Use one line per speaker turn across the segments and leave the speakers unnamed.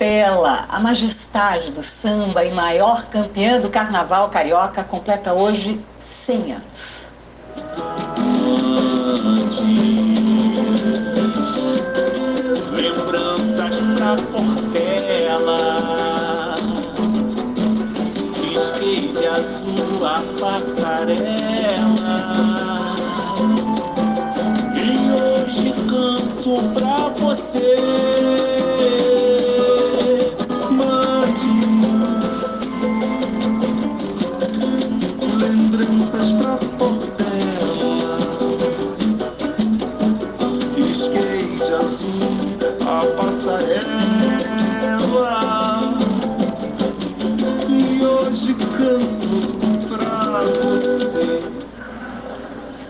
Portela, a majestade do samba e maior campeã do carnaval carioca, completa hoje 100 anos.
Lembranças pra Portela, de azul a passarela. E hoje canto pra você.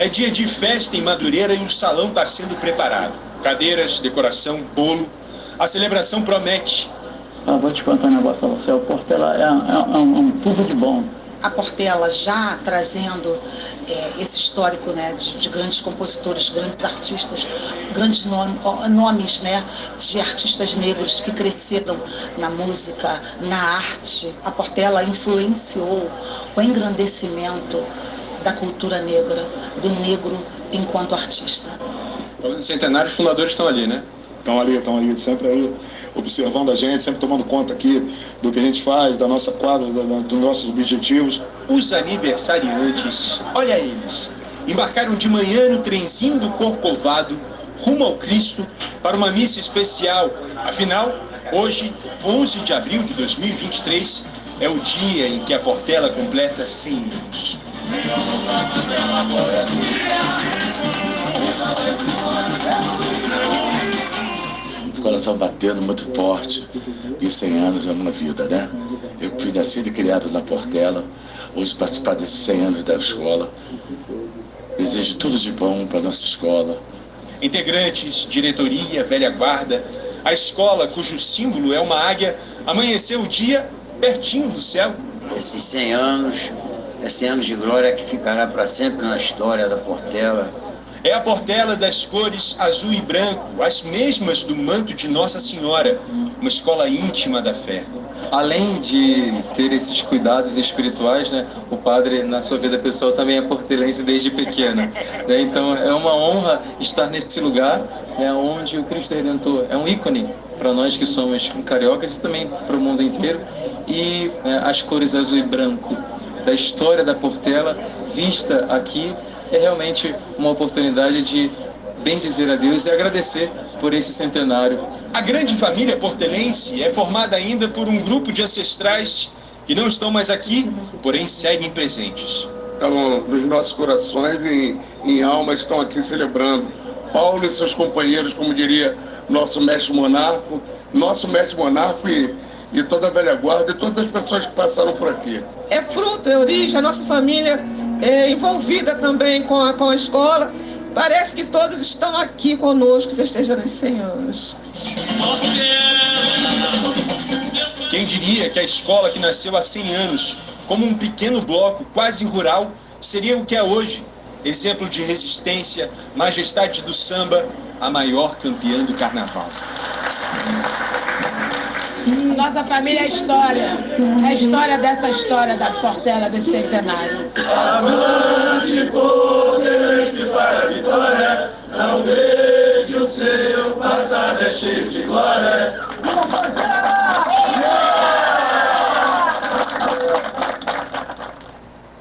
É dia de festa em Madureira e o salão está sendo preparado. Cadeiras, decoração, bolo. A celebração promete.
Ah, vou te contar um negócio você. O Portela é, é, é um, um tudo de bom
a Portela já trazendo é, esse histórico né, de, de, grandes compositores, grandes artistas, grandes nome, nomes né, de artistas negros que cresceram na música, na arte. A Portela influenciou o engrandecimento da cultura negra, do negro enquanto artista.
Falando em centenários, os fundadores estão ali, né?
Estão ali, estão ali, sempre aí observando a gente, sempre tomando conta aqui do que a gente faz, da nossa quadra, da, da, dos nossos objetivos.
Os aniversariantes, olha eles, embarcaram de manhã no trenzinho do Corcovado, rumo ao Cristo, para uma missa especial. Afinal, hoje, 11 de abril de 2023, é o dia em que a Portela completa 100 anos.
O coração batendo muito forte. E 100 anos é uma vida, né? Eu fui nascido e criado na Portela, hoje participar desses 100 anos da escola. Desejo tudo de bom para nossa escola.
Integrantes, diretoria, velha guarda, a escola cujo símbolo é uma águia, amanheceu o dia pertinho do céu.
Esses 100 anos, 100 anos de glória que ficará para sempre na história da Portela
é a portela das cores azul e branco, as mesmas do manto de Nossa Senhora, uma escola íntima da fé.
Além de ter esses cuidados espirituais, né, o padre, na sua vida pessoal, também é portelense desde pequeno. Né? Então, é uma honra estar nesse lugar né, onde o Cristo Redentor é um ícone para nós que somos cariocas e também para o mundo inteiro. E né, as cores azul e branco da história da Portela, vista aqui é realmente uma oportunidade de bem dizer a Deus e agradecer por esse centenário.
A grande família portelense é formada ainda por um grupo de ancestrais que não estão mais aqui, porém seguem presentes.
Então, nos nossos corações e em alma estão aqui celebrando. Paulo e seus companheiros, como diria nosso mestre monarco, nosso mestre monarco e, e toda a velha guarda e todas as pessoas que passaram por aqui.
É fruto, é origem, a nossa família é, envolvida também com a, com a escola. Parece que todos estão aqui conosco festejando os 100 anos.
Quem diria que a escola que nasceu há 100 anos, como um pequeno bloco quase rural, seria o que é hoje? Exemplo de resistência, majestade do samba, a maior campeã do carnaval.
Nossa família é história. É a história dessa história da Portela desse centenário.
Avance, portelense para a vitória. Não vejo o seu passado é cheio de glória. Vamos fazer!